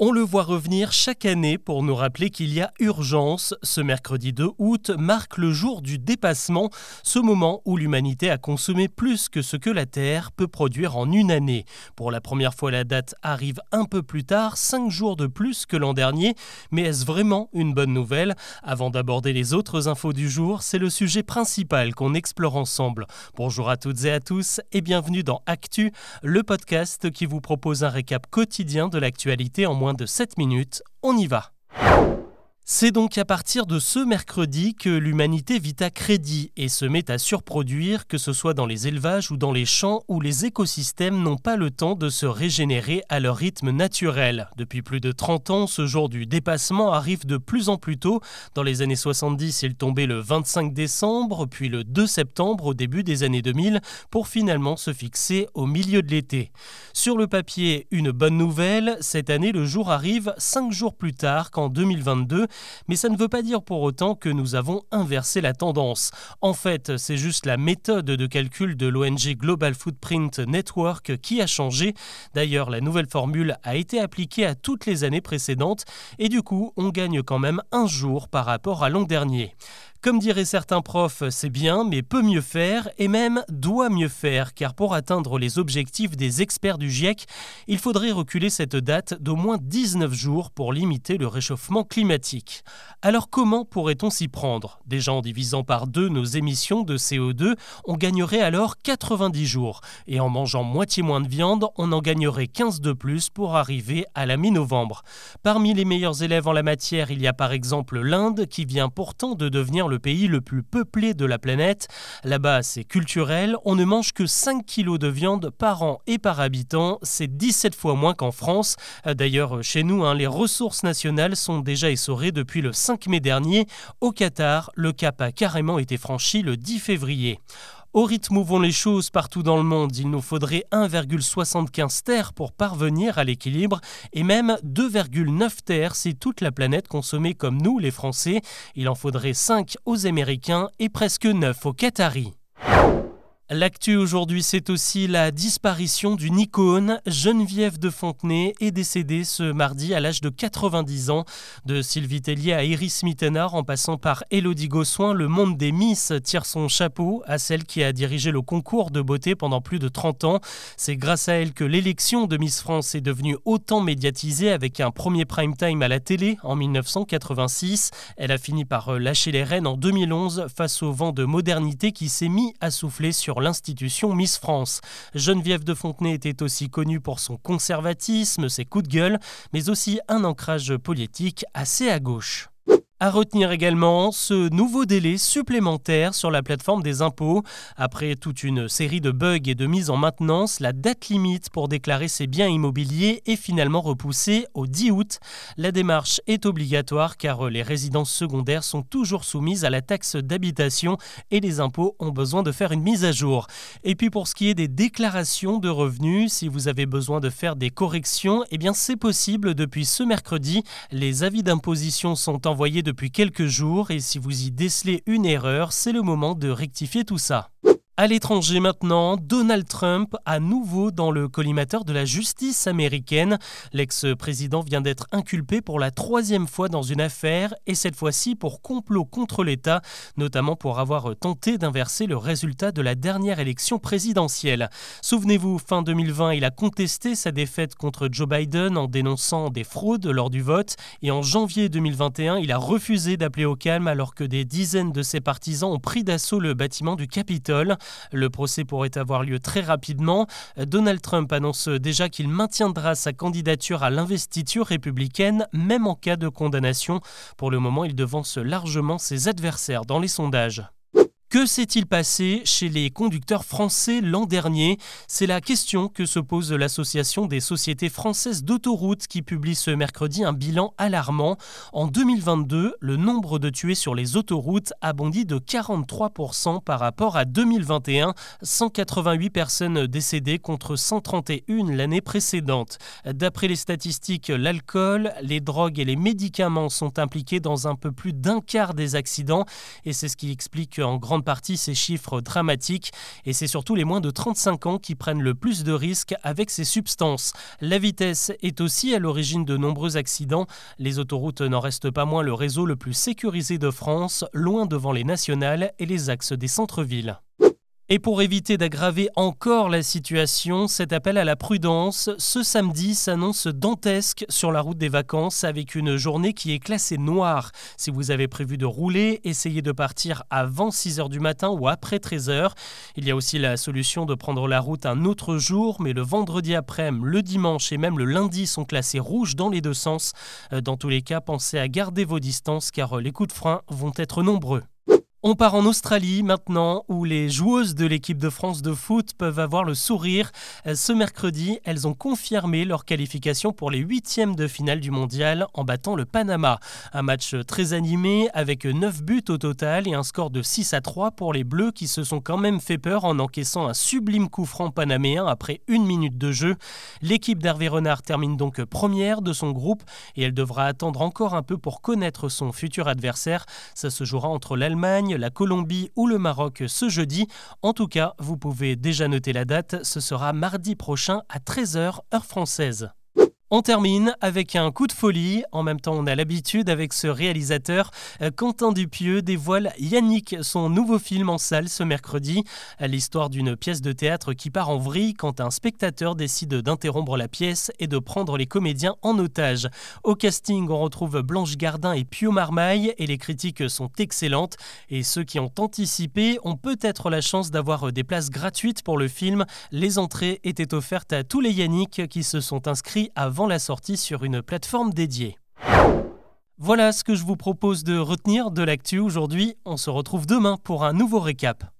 On le voit revenir chaque année pour nous rappeler qu'il y a urgence. Ce mercredi 2 août marque le jour du dépassement, ce moment où l'humanité a consommé plus que ce que la Terre peut produire en une année. Pour la première fois, la date arrive un peu plus tard, cinq jours de plus que l'an dernier. Mais est-ce vraiment une bonne nouvelle? Avant d'aborder les autres infos du jour, c'est le sujet principal qu'on explore ensemble. Bonjour à toutes et à tous et bienvenue dans Actu, le podcast qui vous propose un récap quotidien de l'actualité en moins de 7 minutes, on y va. C'est donc à partir de ce mercredi que l'humanité vit à crédit et se met à surproduire, que ce soit dans les élevages ou dans les champs où les écosystèmes n'ont pas le temps de se régénérer à leur rythme naturel. Depuis plus de 30 ans, ce jour du dépassement arrive de plus en plus tôt. Dans les années 70, il tombait le 25 décembre, puis le 2 septembre au début des années 2000, pour finalement se fixer au milieu de l'été. Sur le papier, une bonne nouvelle, cette année le jour arrive 5 jours plus tard qu'en 2022 mais ça ne veut pas dire pour autant que nous avons inversé la tendance. En fait, c'est juste la méthode de calcul de l'ONG Global Footprint Network qui a changé. D'ailleurs, la nouvelle formule a été appliquée à toutes les années précédentes et du coup, on gagne quand même un jour par rapport à l'an dernier. Comme diraient certains profs, c'est bien, mais peut mieux faire, et même doit mieux faire, car pour atteindre les objectifs des experts du GIEC, il faudrait reculer cette date d'au moins 19 jours pour limiter le réchauffement climatique. Alors comment pourrait-on s'y prendre? Déjà en divisant par deux nos émissions de CO2, on gagnerait alors 90 jours, et en mangeant moitié moins de viande, on en gagnerait 15 de plus pour arriver à la mi-novembre. Parmi les meilleurs élèves en la matière, il y a par exemple l'Inde, qui vient pourtant de devenir le le pays le plus peuplé de la planète. Là-bas, c'est culturel, on ne mange que 5 kilos de viande par an et par habitant, c'est 17 fois moins qu'en France. D'ailleurs, chez nous, hein, les ressources nationales sont déjà essorées depuis le 5 mai dernier. Au Qatar, le cap a carrément été franchi le 10 février. Au rythme où vont les choses partout dans le monde, il nous faudrait 1,75 terres pour parvenir à l'équilibre et même 2,9 terres si toute la planète consommait comme nous les Français. Il en faudrait 5 aux Américains et presque 9 aux Qataris. L'actu aujourd'hui, c'est aussi la disparition d'une icône. Geneviève de Fontenay est décédée ce mardi à l'âge de 90 ans. De Sylvie Tellier à Iris Mittenard, en passant par Élodie Gossoin, le monde des Miss tire son chapeau à celle qui a dirigé le concours de beauté pendant plus de 30 ans. C'est grâce à elle que l'élection de Miss France est devenue autant médiatisée avec un premier prime time à la télé en 1986. Elle a fini par lâcher les rênes en 2011 face au vent de modernité qui s'est mis à souffler sur l'institution Miss France. Geneviève de Fontenay était aussi connue pour son conservatisme, ses coups de gueule, mais aussi un ancrage politique assez à gauche. À retenir également ce nouveau délai supplémentaire sur la plateforme des impôts. Après toute une série de bugs et de mises en maintenance, la date limite pour déclarer ses biens immobiliers est finalement repoussée au 10 août. La démarche est obligatoire car les résidences secondaires sont toujours soumises à la taxe d'habitation et les impôts ont besoin de faire une mise à jour. Et puis pour ce qui est des déclarations de revenus, si vous avez besoin de faire des corrections, eh bien c'est possible depuis ce mercredi. Les avis d'imposition sont envoyés depuis quelques jours et si vous y décelez une erreur, c'est le moment de rectifier tout ça. À l'étranger maintenant, Donald Trump à nouveau dans le collimateur de la justice américaine. L'ex-président vient d'être inculpé pour la troisième fois dans une affaire et cette fois-ci pour complot contre l'État, notamment pour avoir tenté d'inverser le résultat de la dernière élection présidentielle. Souvenez-vous, fin 2020, il a contesté sa défaite contre Joe Biden en dénonçant des fraudes lors du vote et en janvier 2021, il a refusé d'appeler au calme alors que des dizaines de ses partisans ont pris d'assaut le bâtiment du Capitole. Le procès pourrait avoir lieu très rapidement. Donald Trump annonce déjà qu'il maintiendra sa candidature à l'investiture républicaine, même en cas de condamnation. Pour le moment, il devance largement ses adversaires dans les sondages. Que s'est-il passé chez les conducteurs français l'an dernier? C'est la question que se pose l'association des sociétés françaises d'autoroutes qui publie ce mercredi un bilan alarmant. En 2022, le nombre de tués sur les autoroutes a bondi de 43% par rapport à 2021, 188 personnes décédées contre 131 l'année précédente. D'après les statistiques, l'alcool, les drogues et les médicaments sont impliqués dans un peu plus d'un quart des accidents et c'est ce qui explique en grande partie ces chiffres dramatiques et c'est surtout les moins de 35 ans qui prennent le plus de risques avec ces substances. La vitesse est aussi à l'origine de nombreux accidents. Les autoroutes n'en restent pas moins le réseau le plus sécurisé de France, loin devant les nationales et les axes des centres-villes. Et pour éviter d'aggraver encore la situation, cet appel à la prudence, ce samedi s'annonce dantesque sur la route des vacances avec une journée qui est classée noire. Si vous avez prévu de rouler, essayez de partir avant 6 h du matin ou après 13 h. Il y a aussi la solution de prendre la route un autre jour, mais le vendredi après-midi, le dimanche et même le lundi sont classés rouges dans les deux sens. Dans tous les cas, pensez à garder vos distances car les coups de frein vont être nombreux. On part en Australie maintenant, où les joueuses de l'équipe de France de foot peuvent avoir le sourire. Ce mercredi, elles ont confirmé leur qualification pour les huitièmes de finale du mondial en battant le Panama. Un match très animé avec 9 buts au total et un score de 6 à 3 pour les Bleus qui se sont quand même fait peur en encaissant un sublime coup franc panaméen après une minute de jeu. L'équipe d'Hervé Renard termine donc première de son groupe et elle devra attendre encore un peu pour connaître son futur adversaire. Ça se jouera entre l'Allemagne, la Colombie ou le Maroc ce jeudi. En tout cas, vous pouvez déjà noter la date, ce sera mardi prochain à 13h heure française. On termine avec un coup de folie. En même temps, on a l'habitude avec ce réalisateur. Euh, Quentin Dupieux dévoile Yannick, son nouveau film en salle ce mercredi. L'histoire d'une pièce de théâtre qui part en vrille quand un spectateur décide d'interrompre la pièce et de prendre les comédiens en otage. Au casting, on retrouve Blanche Gardin et Pio Marmaille et les critiques sont excellentes. Et ceux qui ont anticipé ont peut-être la chance d'avoir des places gratuites pour le film. Les entrées étaient offertes à tous les Yannick qui se sont inscrits avant la sortie sur une plateforme dédiée. Voilà ce que je vous propose de retenir de l'actu aujourd'hui. On se retrouve demain pour un nouveau récap.